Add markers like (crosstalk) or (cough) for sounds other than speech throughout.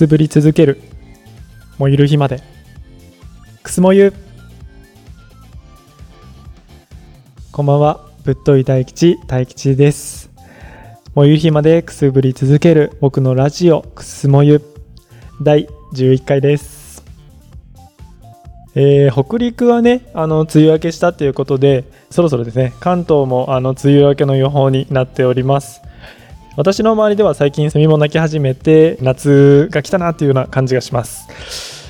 すぶり続ける。燃ゆる日まで。くすもゆこんばんは。ぶっとい大吉大吉です。燃ゆる日までくすぶり続ける。僕のラジオくすもゆ第11回です。えー、北陸はねあの梅雨明けしたということでそろそろですね関東もあの梅雨明けの予報になっております。私の周りでは最近セミも鳴き始めて夏が来たなというような感じがします。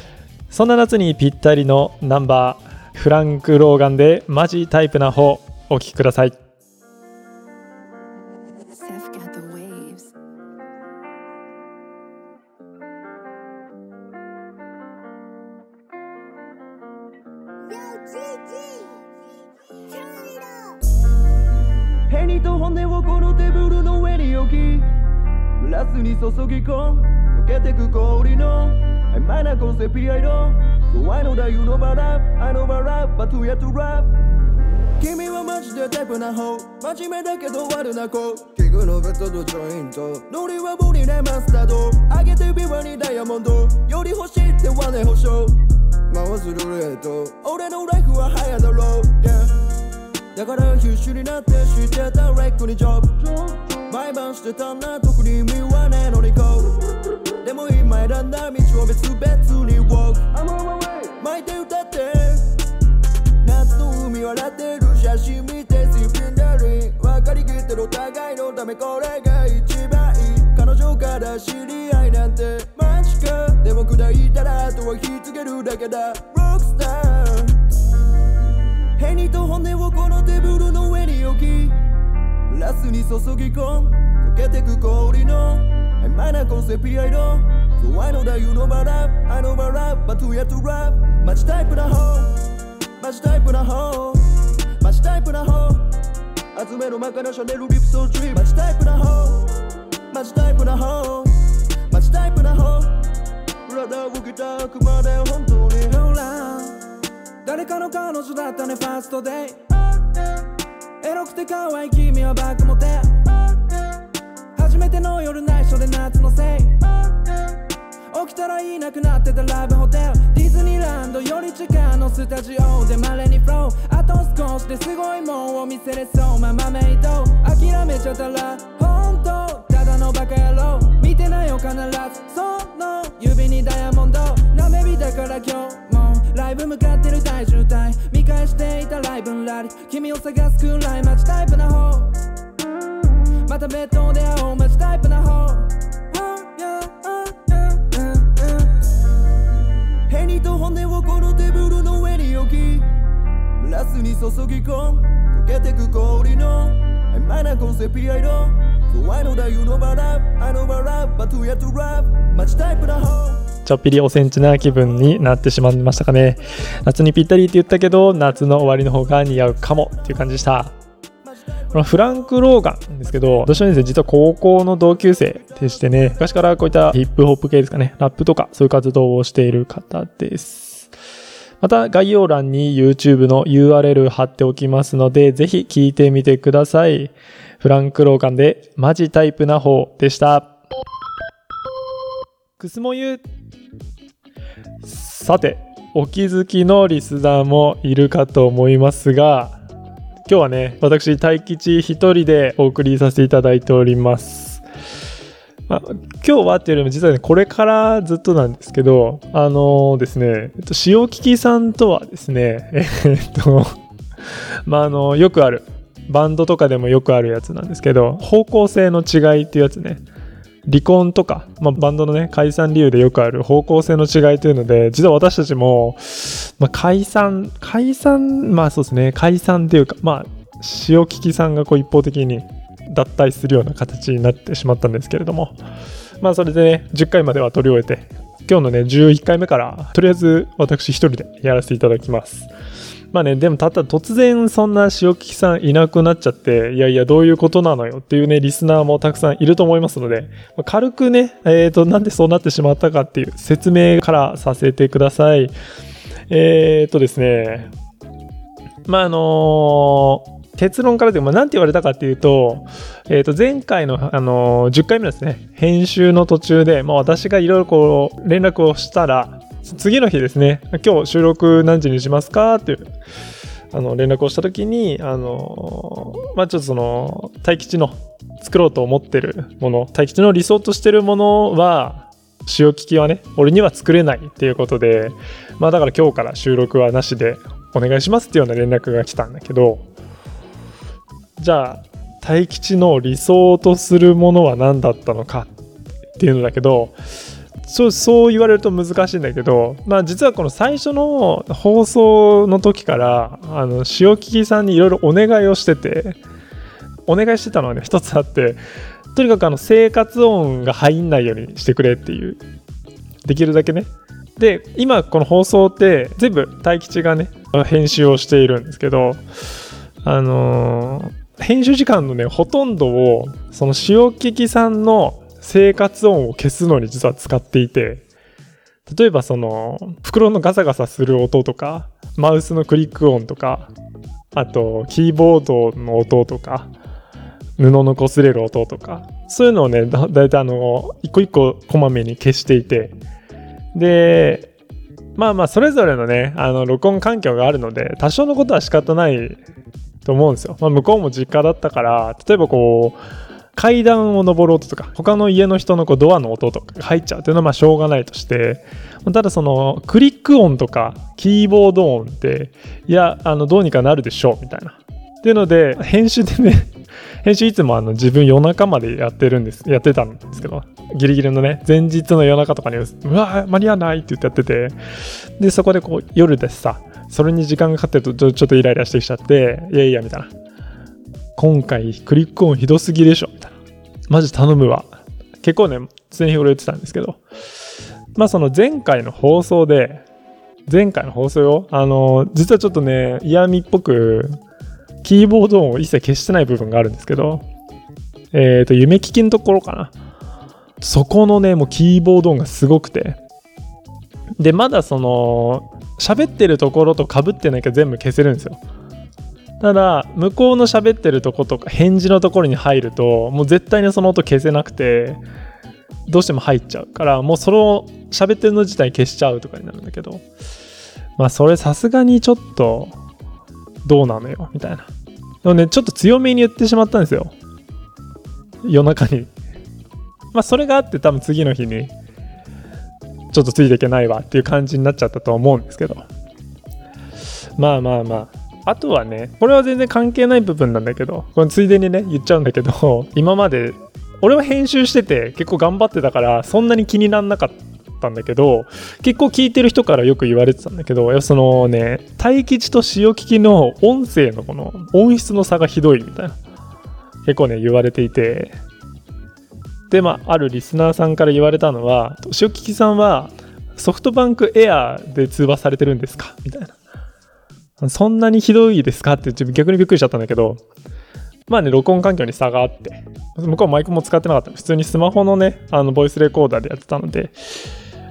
そんな夏にぴったりのナンバーフランク・ローガンでマジタイプな方お聴きください。ヘニと骨をこのテーブルの上に置きグラスに注ぎ込む溶けてく氷の曖昧なコンセピアイド So I know that you know about rap I know about rap but you yet to rap? 君はマジでタイプな方真面目だけど悪な子。キングのベッドとジョイント。ノリはボリでマスタード。上げてビワにダイヤモンド。より欲しいってはね保証。回すルーレット。俺のライフは早だろう、yeah だから必死になって知ってたレックにジョブ。毎晩してたんだ特に意味はねえのにこう。でも今選んだ道を別々に walk 巻いて歌って。夏の海笑ってる写真見てシッピンダリン分かりきってるお互いのためこれが一番いい。彼女から知り合いなんてマジか。でも砕いたらあとは引き継げるだけだ。ロックスターヘニと骨をこのテーブルの上に置きグラスに注ぎ込む溶けてく氷の曖昧なコンセピアイド So I know that you know about rap I know about rap but you yet to rap マジタイプな方マジタイプな方マジタイプな方集めろマカナシャネルリプソートリーマジタイプな方マジタイプな方マジタイプな方体をきたあくまで本当に誰かの彼女だったねファーストデイ。エロくて可愛い君はバックモテ初めての夜内緒で夏のせい。起きたらいなくなってたラブホテル。ディズニーランドより地下のスタジオで稀にフロー。あと少しですごいもんを見せれそう。ママメイド諦めちゃったら本当ただのバカ野郎。見てないよ必ずその指にダイヤモンド。なめびだから今日も。ライブ向かってる大渋滞見返していたライブラリ君を探すくらいマジタイプな方。またベッドで会おうマジタイプな方。ヘニと骨をこのテーブルの上に置き。グラスに注ぎ込む。溶けてく氷の。曖昧なコンセピアイド So I know that you know about rap I know about rap but you yet to rap マジタイプな方。ちょっぴりおセンチな気分になってしまいましたかね。夏にぴったりって言ったけど夏の終わりの方が似合うかもっていう感じでした。このフランク・ローガンですけど私はですね実は高校の同級生でしてね昔からこういったヒップホップ系ですかねラップとかそういう活動をしている方です。また概要欄に YouTube の URL 貼っておきますのでぜひ聞いてみてください。フランク・ローガンでマジタイプな方でした。くすもゆさてお気づきのリスナーもいるかと思いますが今日はね私大吉一人でお送りさせていただいております、まあ、今日はっていうよりも実はねこれからずっとなんですけどあのですね、えっと、塩利きさんとはですね (laughs) えっとまああのよくあるバンドとかでもよくあるやつなんですけど方向性の違いっていうやつね。離婚とか、まあ、バンドのね解散理由でよくある方向性の違いというので実は私たちも、まあ、解散解散まあそうですね解散っていうかまあ塩利きさんがこう一方的に脱退するような形になってしまったんですけれどもまあそれでね10回までは取り終えて今日のね11回目からとりあえず私一人でやらせていただきます。まあね、でもただ突然そんな塩利きさんいなくなっちゃって、いやいやどういうことなのよっていうね、リスナーもたくさんいると思いますので、まあ軽くね、えっ、と、なんでそうなってしまったかっていう説明からさせてください。えっ、とですね、まああの結論からでも、まあ、なんて言われたかっていうと,、えー、と前回の、あのー10回目ですね編集の途中で、まあ、私がいろいろこう連絡をしたら次の日ですね。今日収録何時にしますかっていうあの連絡をした時にあのまあちょっとその大吉の作ろうと思ってるもの大吉の理想としてるものは塩聞きはね俺には作れないっていうことでまあだから今日から収録はなしでお願いしますっていうような連絡が来たんだけどじゃあ大吉の理想とするものは何だったのかっていうのだけどそうそう言われると難しいんだけど、まあ、実はこの最初の放送の時からあの塩聞きさんにいろいろお願いをしててお願いしてたのはね一つあってとにかくあの生活音が入んないようにしてくれっていうできるだけね。で今この放送って全部大吉がね編集をしているんですけどあのー編集時間のねほとんどをその塩聞きさんの生活音を消すのに実は使っていて例えばその袋のガサガサする音とかマウスのクリック音とかあとキーボードの音とか布の擦れる音とかそういうのをねだだいたいあの一個一個こまめに消していてでまあまあそれぞれのねあの録音環境があるので多少のことは仕方ないと思うんですよ、まあ、向こうも実家だったから例えばこう階段を登る音とか他の家の人のこうドアの音とかが入っちゃうっていうのはまあしょうがないとしてただそのクリック音とかキーボード音っていやあのどうにかなるでしょうみたいな。っていうので編集でね (laughs) 編集いつもあの自分夜中までやってるんですやってたんですけどギリギリのね前日の夜中とかにうわ間に合わないって言ってやっててでそこでこう夜でさそれに時間がかかってるとちょっとイライラしてきちゃっていやいやみたいな。今回クリック音ひどすぎでしょみたいな。マジ頼むわ。結構ね常日頃言ってたんですけど。まあその前回の放送で前回の放送よ。あの実はちょっとね嫌味っぽくキーボード音を一切消してない部分があるんですけど。えっ、と夢聞きのところかな。そこのねもうキーボード音がすごくて。でまだその喋ってるところと被ってなきゃ全部消せるんですよ。ただ向こうの喋ってるとことか返事のところに入るともう絶対にその音消せなくてどうしても入っちゃうからもうその喋ってるの自体消しちゃうとかになるんだけどまあそれさすがにちょっとどうなのよみたいな。でもねちょっと強めに言ってしまったんですよ。夜中に。まあそれがあって多分次の日にちょっとついていけないわっていう感じになっちゃったと思うんですけど。まあまあまあ。あとはねこれは全然関係ない部分なんだけどこれついでにね言っちゃうんだけど (laughs) 今まで俺は編集してて結構頑張ってたからそんなに気になんなかったんだけど結構聞いてる人からよく言われてたんだけどそのね大吉と塩聞きの音声のこの音質の差がひどいみたいな結構ね言われていて。でまああるリスナーさんから言われたのは塩聞きさんはソフトバンクエアで通話されてるんですか？みたいな。そんなにひどいですか？って逆にびっくりしちゃったんだけど。まあね録音環境に差があって。向こうマイクも使ってなかった。普通にスマホのねあのボイスレコーダーでやってたので。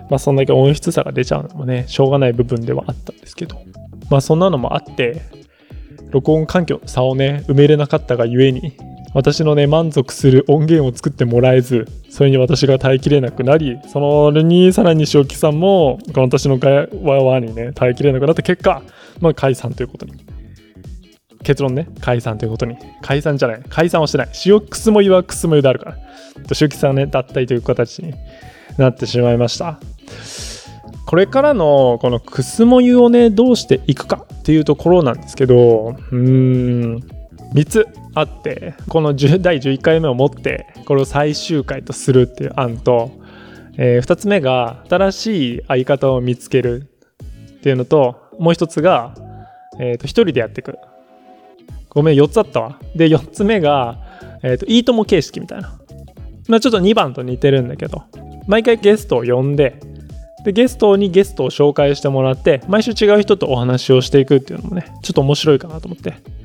まあそんだけ音質差が出ちゃうのもねしょうがない部分ではあったんですけど。まあそんなのもあって録音環境の差をね埋めれなかったがゆえに私のね満足する音源を作ってもらえずそれに私が耐えきれなくなりそのにさらに塩木さんも私のガヤワワにね耐えきれなくなった結果まあ解散ということに。結論ね解散ということに。解散じゃない。解散はしてない。塩くすもゆはくすもゆであるから。塩木さんね脱退という形になってしまいました。これからのこのくすも湯をねどうしていくかっていうところなんですけどうーん3つ。あってこの10第11回目をもってこれを最終回とするっていう案と、え2つ目が新しい相方を見つけるっていうのともう1つが、えー、と1人でやっていくごめん4つあったわ。で4つ目が、えー、といいとも形式みたいな、まあ、ちょっと2番と似てるんだけど毎回ゲストを呼んででゲストにゲストを紹介してもらって毎週違う人とお話をしていくっていうのもねちょっと面白いかなと思って。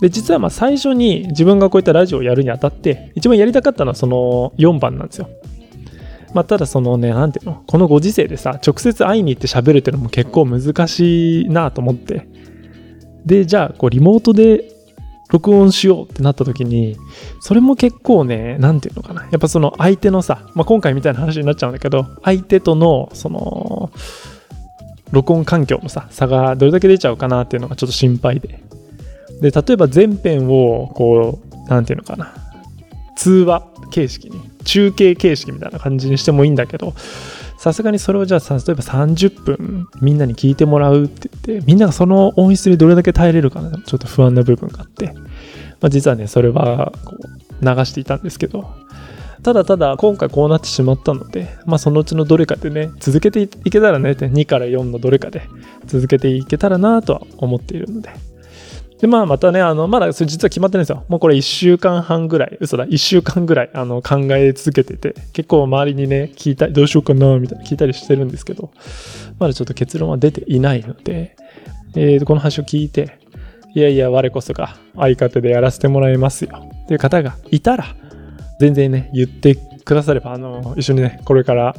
で実はまあ最初に自分がこういったラジオをやるにあたって一番やりたかったのはその4番なんですよまあただそのねなんていうのこのご時世でさ直接会いに行って喋るっていうのも結構難しいなと思ってでじゃあこうリモートで録音しようってなった時に、それも結構ね、なんていうのかな。やっぱその相手のさ、まあ、今回みたいな話になっちゃうんだけど、相手との、その、録音環境のさ、差がどれだけ出ちゃうかなっていうのがちょっと心配で。で、例えば全編を、こう、なんていうのかな。通話形式に、中継形式みたいな感じにしてもいいんだけど、さすがにそれをじゃあ、例えば30分みんなに聞いてもらうって言って、みんながその音質にどれだけ耐えれるかな、ちょっと不安な部分があって、まあ、実はね、それはこう流していたんですけど、ただただ今回こうなってしまったので、まあそのうちのどれかでね、続けていけたらね、2から4のどれかで続けていけたらなとは思っているので、で、まあ、またね、あの、まだそれ実は決まってないんですよ。もうこれ1週間半ぐらい、嘘だ、1週間ぐらい、あの、考え続けてて、結構周りにね、聞いたり、どうしようかな、みたいな聞いたりしてるんですけど、まだちょっと結論は出ていないので、えー、この話を聞いて、いやいや、我こそが相方でやらせてもらいますよ、っていう方がいたら、全然ね、言ってくだされば、あの、一緒にね、これから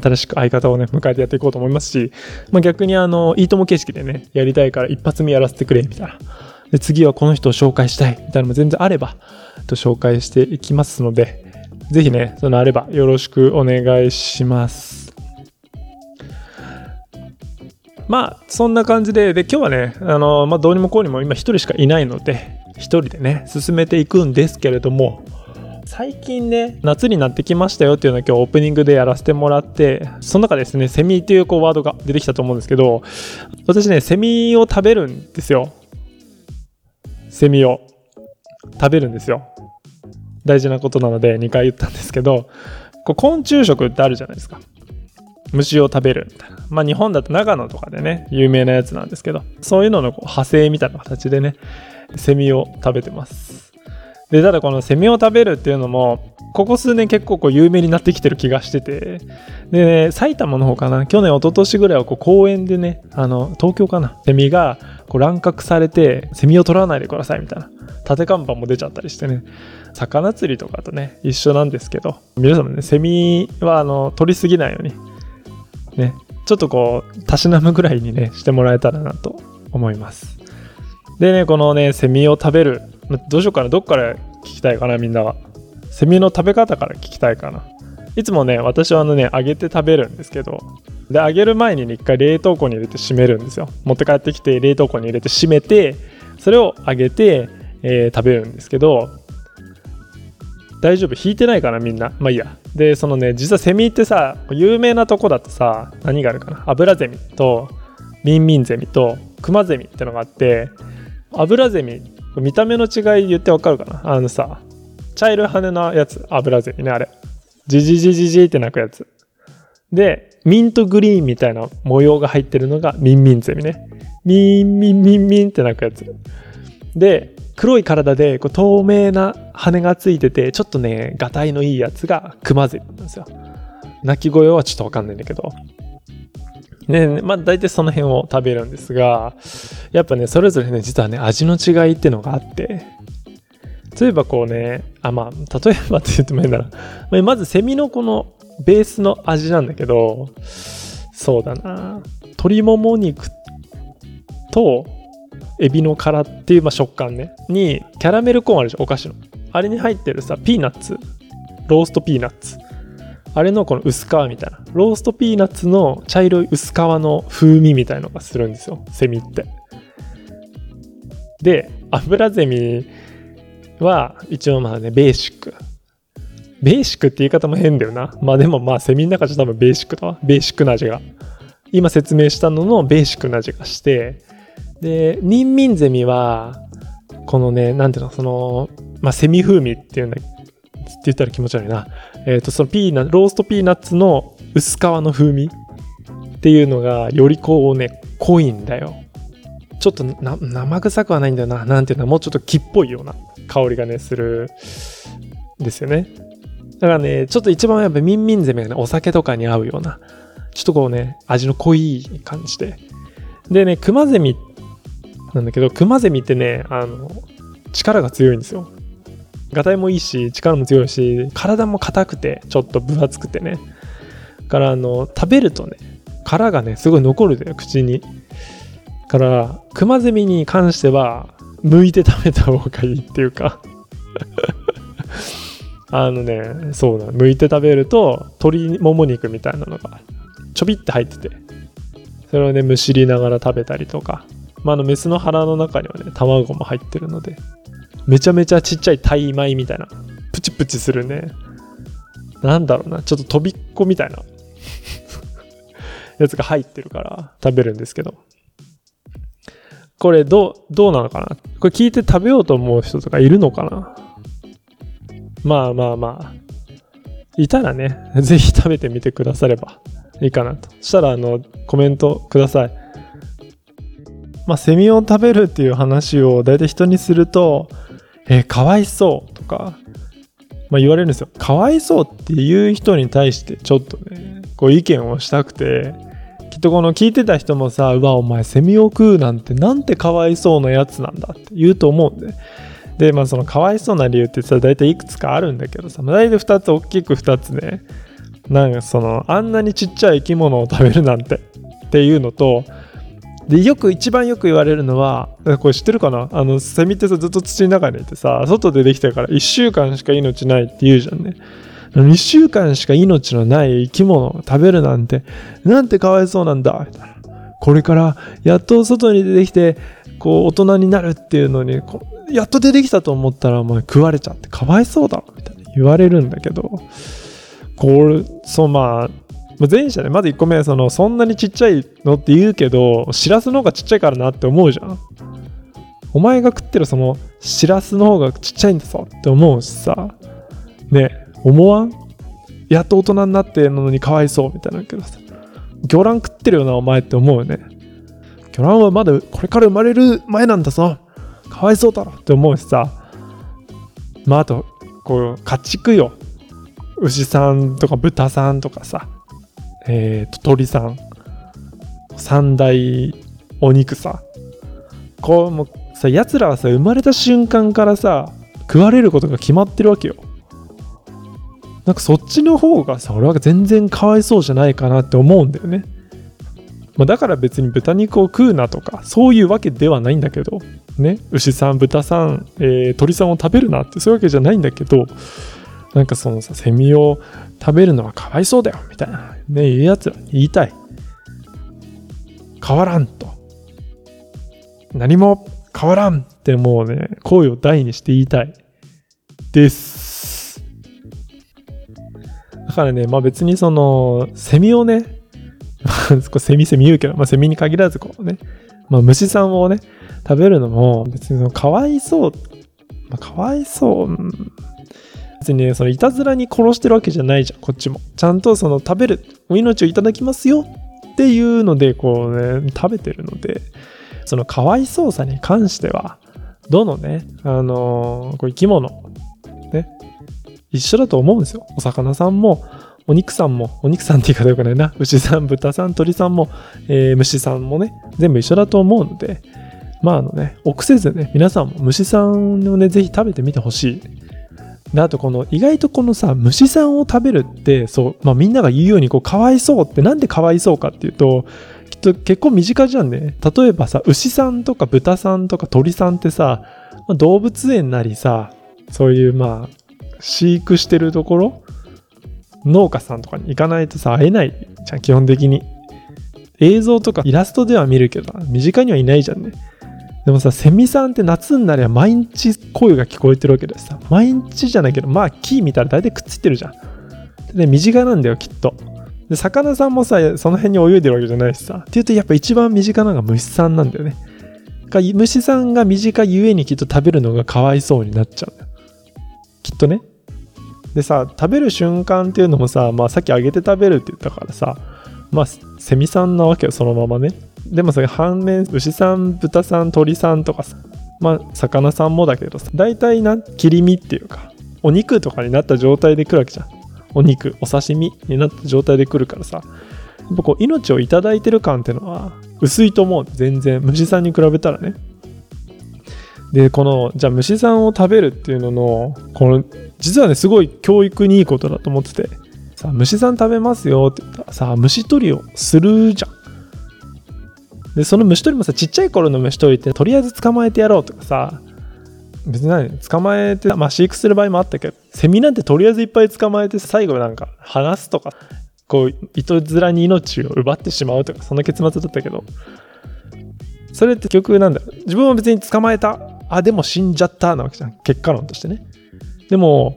新しく相方をね、迎えてやっていこうと思いますし、まあ、逆にあの、いいとも形式でね、やりたいから一発目やらせてくれ、みたいな。で、次はこの人を紹介したい、みたいなのも全然あれば、と紹介していきますので、ぜひね、そのあればよろしくお願いします。まあ、そんな感じで、で、今日はね、あの、まあ、どうにもこうにも今一人しかいないので、一人でね、進めていくんですけれども、最近ね、夏になってきましたよっていうのを今日オープニングでやらせてもらって、その中ですね、セミっていうこうワードが出てきたと思うんですけど、私ね、セミを食べるんですよ。セミを食べるんですよ。大事なことなので2回言ったんですけど、こう昆虫食ってあるじゃないですか。虫を食べるみたいな。まあ日本だと長野とかでね、有名なやつなんですけど、そういうののこう派生みたいな形でね、セミを食べてます。で、ただこのセミを食べるっていうのも、ここ数年結構こう有名になってきてる気がしてて、で、ね、埼玉の方かな、去年、一昨年ぐらいはこう公園でね、あの、東京かな、セミがこう乱獲されて、セミを取らないでくださいみたいな、縦看板も出ちゃったりしてね、魚釣りとかとね、一緒なんですけど、皆さんもね、セミはあの、取りすぎないように、ね、ちょっとこう、たしなむぐらいにね、してもらえたらなと思います。でね、このね、セミを食べる、どうしようかな、どっから聞きたいかな、みんなは。セミの食べ方から聞きたいかな。いつもね、私はあのね、揚げて食べるんですけど、で、揚げる前にね、一回冷凍庫に入れて閉めるんですよ。持って帰ってきて、冷凍庫に入れて閉めて、それを揚げて、えー食べるんですけど、大丈夫？引いてないかなみんな？まあいいや。で、そのね、実はセミってさ、有名なとこだとさ、何があるかな？アブラゼミと、ミンミンゼミと、クマゼミってのがあって、アブラゼミ、見た目の違い言ってわかるかな？あのさ、茶色い羽のやつ、アブラゼミね、あれ。ジジジジジって鳴くやつ。で、ミントグリーンみたいな模様が入ってるのがミンミンゼミね。ミンミンミンミンって鳴くやつ。で、黒い体でこう透明な羽がついてて、ちょっとね、がたいのいいやつがクマゼミなんですよ。鳴き声はちょっとわかんないんだけど。ね、まあ大体その辺を食べるんですが、やっぱね、それぞれね、実はね、味の違いっていうのがあって、例えばこうね、あ、まあ、例えばって言ってもいいんだな。(laughs) まずセミのこのベースの味なんだけど、そうだな。鶏もも肉とエビの殻っていう、まあ、食感ね。に、キャラメルコーンあるじゃん、お菓子の。あれに入ってるさ、ピーナッツ。ローストピーナッツ。あれのこの薄皮みたいな。ローストピーナッツの茶色い薄皮の風味みたいのがするんですよ。セミって。で、アブラゼミは一応まあね、ベーシック。ベーシックって言い方も変だよな。まあでもまあセミの中じゃ多分ベーシックだわ。ベーシックな味が。今説明したののベーシックな味がして、で、ミンミンゼミは、このね、なんていうの、その、まあセミ風味っていうんだ、って言ったら気持ち悪いな。えっ、と、そのピーナローストピーナッツの薄皮の風味っていうのがよりこうね、濃いんだよ。ちょっと生臭くはないんだよな。なんていうの？はもうちょっと木っぽいような香りがね、するんですよね。だからね、ちょっと一番やっぱミンミンゼミがね、お酒とかに合うような、ちょっとこうね、味の濃い感じで。でね、クマゼミなんだけど、クマゼミってね、あの、力が強いんですよ。ガタイもいいし、力も強いし、体も硬くて、ちょっと分厚くてね。から、あの、食べるとね、殻がね、すごい残るんだよ、口に。から、クマゼミに関しては、剥いて食べた方がいいっていうか。(laughs) あのねそうなの。剥いて食べると鶏もも肉みたいなのがちょびって入ってて。それをねむしりながら食べたりとか、まあ、あのメスの腹の中にはね卵も入ってるので。めちゃめちゃちっちゃいタイ米みたいな。プチプチするね。なんだろうな。ちょっと飛びっこみたいな。(laughs) やつが入ってるから食べるんですけど。これどうどうなのかな？これ聞いて食べようと思う人とかいるのかな？まあまあまあ。いたらね (laughs) ぜひ食べてみてくださればいいかなと。そしたらあのコメントください。まあセミを食べるっていう話を大体人にするとえーかわいそうとかまあ、言われるんですよ。かわいそうっていう人に対してちょっとね、こう意見をしたくて、とこの聞いてた人もさ、うわ、お前セミを食うなんてなんてかわいそうなやつなんだって言うと思うんで。で、まあそのかわいそうな理由ってさ、大体いくつかあるんだけどさ、まあ、大体2つ、大きく2つね。なんかその、あんなにちっちゃい生き物を食べるなんてっていうのと、でよく一番よく言われるのはこれ知ってるかな？あのセミってさずっと土の中にいてさ外でできてるから1週間しか命ないって言うじゃんね1週間しか命のない生き物を食べるなんてなんてかわいそうなんだ。これからやっと外に出てきてこう大人になるっていうのにやっと出てきたと思ったらもう食われちゃってかわいそうだみたいな言われるんだけど。これそうまあ前者ねまず1個目そのそんなにちっちゃいのって言うけどしらすの方がちっちゃいからなって思うじゃん。お前が食ってるそのしらすの方がちっちゃいんだぞって思うしさ。ね。思わん？やっと大人になってんのにかわいそうみたいなけどさ魚卵食ってるよなお前って思うよね。魚卵はまだこれから生まれる前なんだぞ。かわいそうだろって思うしさ。まああとこう家畜よ。牛さんとか豚さんとかさ。えー、と鳥さん。三大お肉さ。こうもうさやつらはさ生まれた瞬間からさ食われることが決まってるわけよ。なんかそっちの方がさ俺は全然かわいそうじゃないかなって思うんだよね、まあ、だから別に豚肉を食うなとかそういうわけではないんだけどね。牛さん豚さん、えー鳥さんを食べるなってそういうわけじゃないんだけどなんかそのさセミを食べるのはかわいそうだよみたいなねいうやつら言いたい。変わらんと。何も変わらんってもうね声を大にして言いたい。です。だからねまあ別にそのセミをね (laughs) セミセミ言うけど、まあ、セミに限らずこうね、まあ、虫さんをね食べるのも別にそのかわいそう、まあ、かわいそう、うん別にね、そのいたずらに殺してるわけじゃないじゃん、こっちも。ちゃんとその食べる、お命をいただきますよっていうので、こうね、食べてるので、そのかわいそうさに関しては、どのね、あのーこう生き物、ね、一緒だと思うんですよ。お魚さんも、お肉さんも、お肉さんって言い方よくないな。牛さん、豚さん、鳥さんも、えー虫さんもね、全部一緒だと思うので、まああのね、臆せずね、皆さんも虫さんをね、ぜひ食べてみてほしい。であとこの意外とこのさ虫さんを食べるってそう、まあ、みんなが言うようにこうかわいそうってなんでかわいそうかっていうときっと結構身近じゃんね例えばさ牛さんとか豚さんとか鳥さんってさ、まあ動物園なりさそういうまあ飼育してるところ農家さんとかに行かないとさ会えないじゃん基本的に映像とかイラストでは見るけど身近にはいないじゃんねでもさ、セミさんって夏になりゃ毎日声が聞こえてるわけでさ、毎日じゃないけど、まあ木見たら大体くっついてるじゃん。で、身近なんだよ、きっと。で、魚さんもさ、その辺に泳いでるわけじゃないしさ。っていうと、やっぱ一番身近なのが虫さんなんだよね。が虫さんが身近ゆえにきっと食べるのがかわいそうになっちゃう。きっとね。でさ、食べる瞬間っていうのもさ、まあさっき揚げて食べるって言ったからさ、まあセミさんなわけよ、そのままね。でもそれ反面牛さん豚さん鳥さんとかさまあ魚さんもだけどさ大体な切り身っていうかお肉とかになった状態で来るわけじゃん。お肉お刺身になった状態で来るからさ。やっぱこう命をいただいてる感っていうのは薄いと思う全然。虫さんに比べたらね。でこのじゃあ虫さんを食べるっていうののこの実はねすごい教育にいいことだと思っててさ虫さん食べますよって言ったらさ虫取りをするじゃん。でその虫取りもさちっちゃい頃の虫取りってとりあえず捕まえてやろうとかさ別に何捕まえて、まあ、飼育する場合もあったけどセミなんてとりあえずいっぱい捕まえて最後なんか離すとかこう糸面に命を奪ってしまうとかそんな結末だったけどそれって結局なんだ自分は別に捕まえた。あでも死んじゃったなわけじゃん。結果論としてね。でも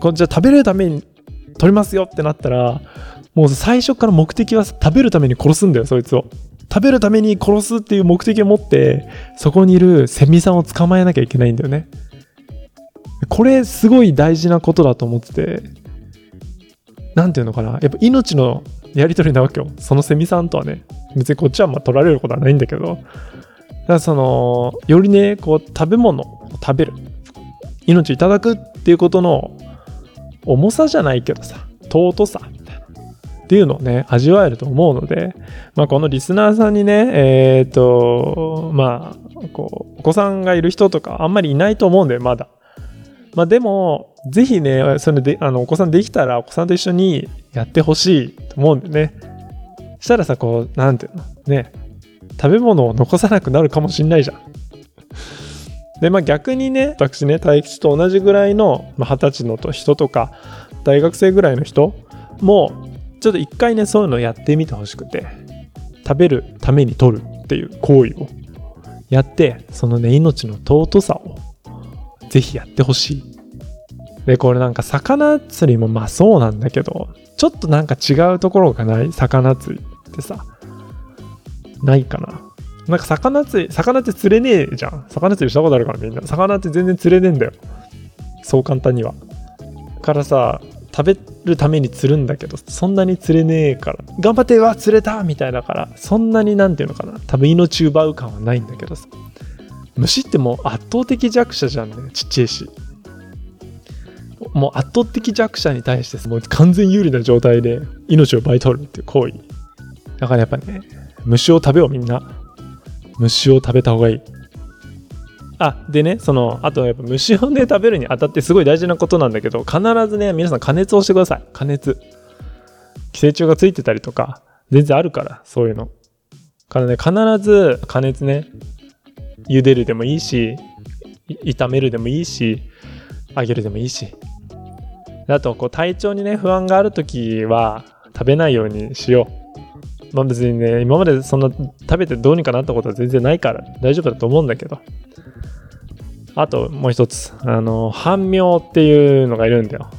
こじゃ食べるために取りますよってなったらもう最初から目的は食べるために殺すんだよそいつを。食べるために殺すっていう目的を持ってそこにいるセミさんを捕まえなきゃいけないんだよね。これすごい大事なことだと思っててなんていうのかな。やっぱ命のやり取りなわけよ。そのセミさんとはね。別にこっちはま取られることはないんだけど。からそのよりねこう食べ物を食べる。命いただくっていうことの重さじゃないけどさ尊さみたいな。っていうのをね味わえると思うので、まあ、このリスナーさんにねえっ、とまあこうお子さんがいる人とかあんまりいないと思うんだよまだ。まあ、でもぜひねそれであのお子さんできたらお子さんと一緒にやってほしいと思うんでね。したらさこうなんていうの？ね食べ物を残さなくなるかもしんないじゃん。でまあ逆にね私ね大吉と同じぐらいのまあ二十、歳の人とか大学生ぐらいの人もちょっと一回ねそういうのやってみてほしくて食べるために取るっていう行為をやってそのね命の尊さをぜひやってほしい。でこれなんか魚釣りもまあそうなんだけどちょっとなんか違うところがない？魚釣りってさ。ないかな。なんか魚釣り魚って釣れねえじゃん。魚釣りしたことあるからみんな。魚って全然釣れねえんだよ。そう簡単には。からさ食べるために釣るんだけどそんなに釣れねえから。頑張ってわ釣れたみたいだからそんなになんていうのかな。多分命奪う感はないんだけどさ。虫ってもう圧倒的弱者じゃんねちっちゃいし。もう圧倒的弱者に対してもう完全有利な状態で命を奪い取るっていう行為。だからやっぱね虫を食べようみんな。虫を食べた方がいい。あでねそのあとやっぱ虫をね食べるにあたってすごい大事なことなんだけど必ずね皆さん加熱をしてください。加熱。寄生虫がついてたりとか全然あるからそういうの。からね必ず加熱ね茹でるでもいいし炒めるでもいいし揚げるでもいいし。あとこう体調にね不安がある時は食べないようにしよう。まあ別にね今までそんな食べてどうにかなったことは全然ないから大丈夫だと思うんだけど。あともう一つ。あの半妙っていうのがいるんだよ。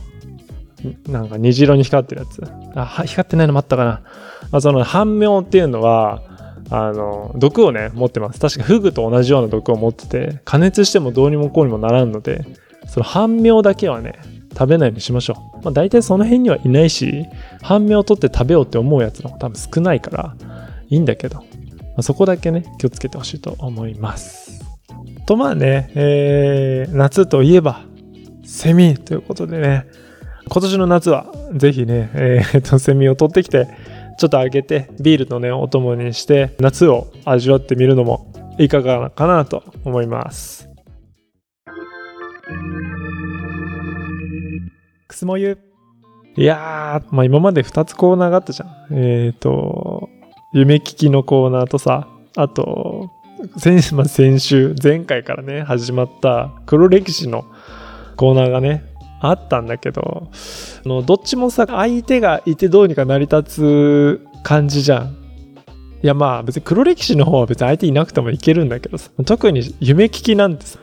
なんか虹色に光ってるやつ。あ光ってないのもあったかな、まあ、その半妙っていうのはあの毒をね持ってます。確かフグと同じような毒を持ってて加熱してもどうにもこうにもならんのでその半妙だけはね食べないようにしましょう、まあ、大体その辺にはいないし半妙を取って食べようって思うやつの方が多分少ないからいいんだけど、まあ、そこだけね気をつけてほしいと思います。とまあね、えー、夏といえばセミということでね今年の夏はぜひね、えー、とセミを取ってきてちょっと揚げてビールのねお供にして夏を味わってみるのもいかがかなと思います。くすもゆいやー、まあ、今まで2つコーナーがあったじゃん。えっ、ー、と夢聞きのコーナーとさあと先,、まあ、先週前回からね始まった黒歴史のコーナーがねあったんだけどあのどっちもさ相手がいてどうにか成り立つ感じじゃん。いやまあ別に黒歴史の方は別に相手いなくてもいけるんだけどさ特に夢聞きなんてさ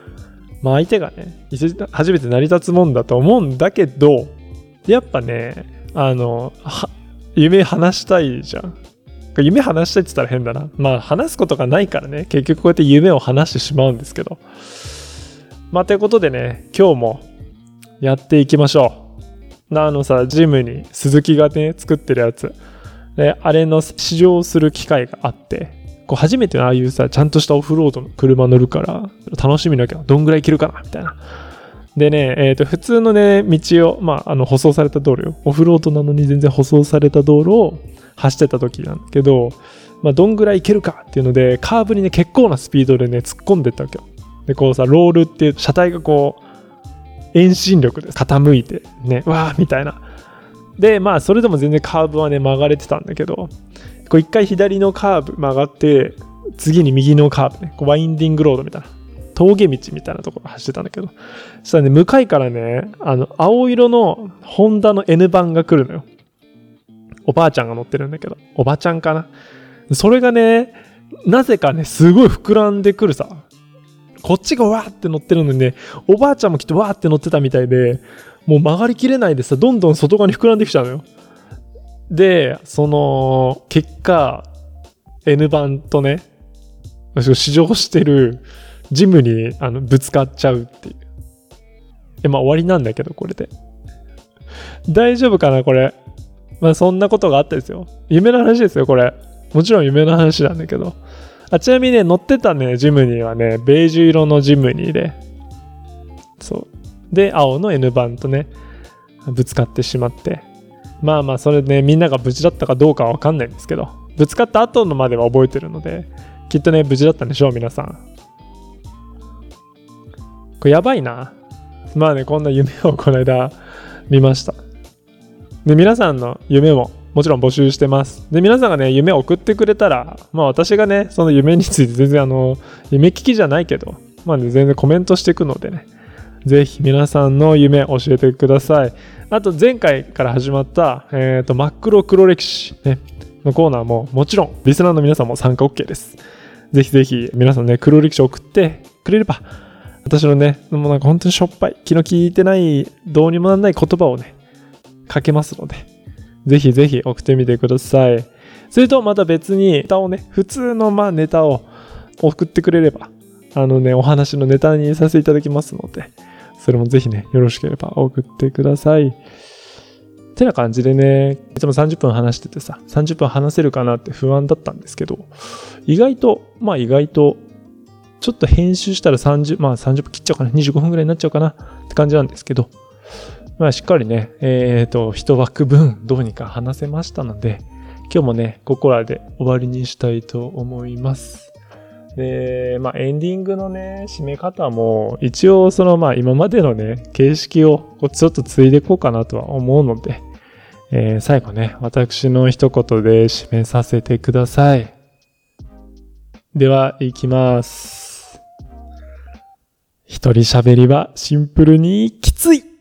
まあ相手がね初めて成り立つもんだと思うんだけどやっぱねあの夢話したいじゃん。夢話したいって言ったら変だな。まあ話すことがないからね。結局こうやって夢を話してしまうんですけど。まあということでね今日もやっていきましょう。あのさ、ジムに鈴木がね、作ってるやつ。で、あれの試乗する機会があって、こう初めてのああいうさ、ちゃんとしたオフロードの車乗るから、楽しみだけど、どんぐらい行けるかな、みたいな。でね、えっ、ー、と、普通のね、道を、まあ、あの、舗装された道路よ。オフロードなのに全然舗装された道路を走ってた時なんだけど、まあ、どんぐらい行けるかっていうので、カーブにね、結構なスピードでね、突っ込んでったわけよ。で、こうさ、ロールっていう車体がこう、遠心力で傾いてねわーみたいなでまあそれでも全然カーブはね曲がれてたんだけどこう一回左のカーブ曲がって、次に右のカーブね、こうワインディングロードみたいな、峠道みたいなところ走ってたんだけど、そしたらね、向かいからね、あの、青色のホンダの N 版が来るのよ。おばあちゃんが乗ってるんだけど、おばちゃんかな。それがね、なぜかね、すごい膨らんでくるさ。こっちがわーって乗ってるのにね、おばあちゃんもきっとわーって乗ってたみたいで、もう曲がりきれないでさ、どんどん外側に膨らんできちゃうのよ。で、その、結果、N 版とね、試乗してるジムにあのぶつかっちゃうっていう。え、まあ終わりなんだけど、これで。大丈夫かな、これ。まあそんなことがあったですよ。夢の話ですよ、これ。もちろん夢の話なんだけど。あちなみにね、乗ってたね、ジムニーはね、ベージュ色のジムニーで。そう。で、青の N 版とね、ぶつかってしまって。まあまあ、それね、みんなが無事だったかどうかはわかんないんですけど、ぶつかった後のまでは覚えてるので、きっとね、無事だったんでしょう、皆さん。これやばいな。まあね、こんな夢をこの間見ました。で、皆さんの夢ももちろん募集してます。で、皆さんがね、夢を送ってくれたら、まあ私がね、その夢について全然あの、夢聞きじゃないけど、まあね、全然コメントしていくのでね、ぜひ皆さんの夢教えてください。あと前回から始まった、えっ、と、真っ黒黒歴史、ね、のコーナーももちろんリスナーの皆さんも参加 OK です。ぜひぜひ皆さんね、黒歴史送ってくれれば、私のね、もうなんか本当にしょっぱい、気の利いてない、どうにもなんない言葉をね、かけますので、ぜひぜひ送ってみてください。それとまた別にネタをね、普通のまあネタを送ってくれれば、あのね、お話のネタにさせていただきますので、それもぜひね、よろしければ送ってください。てな感じでね、いつも30分話しててさ、30分話せるかなって不安だったんですけど、意外と、まあ意外と、ちょっと編集したら30、まあ30分切っちゃうかな、25分ぐらいになっちゃうかなって感じなんですけど、まあしっかりね、えっ、と、一枠分どうにか話せましたので、今日もね、ここらで終わりにしたいと思います。で、まあエンディングのね、締め方も、一応そのまあ今までのね、形式をちょっと継いでいこうかなとは思うので、えー最後ね、私の一言で締めさせてください。では、いきます。一人喋りはシンプルにきつい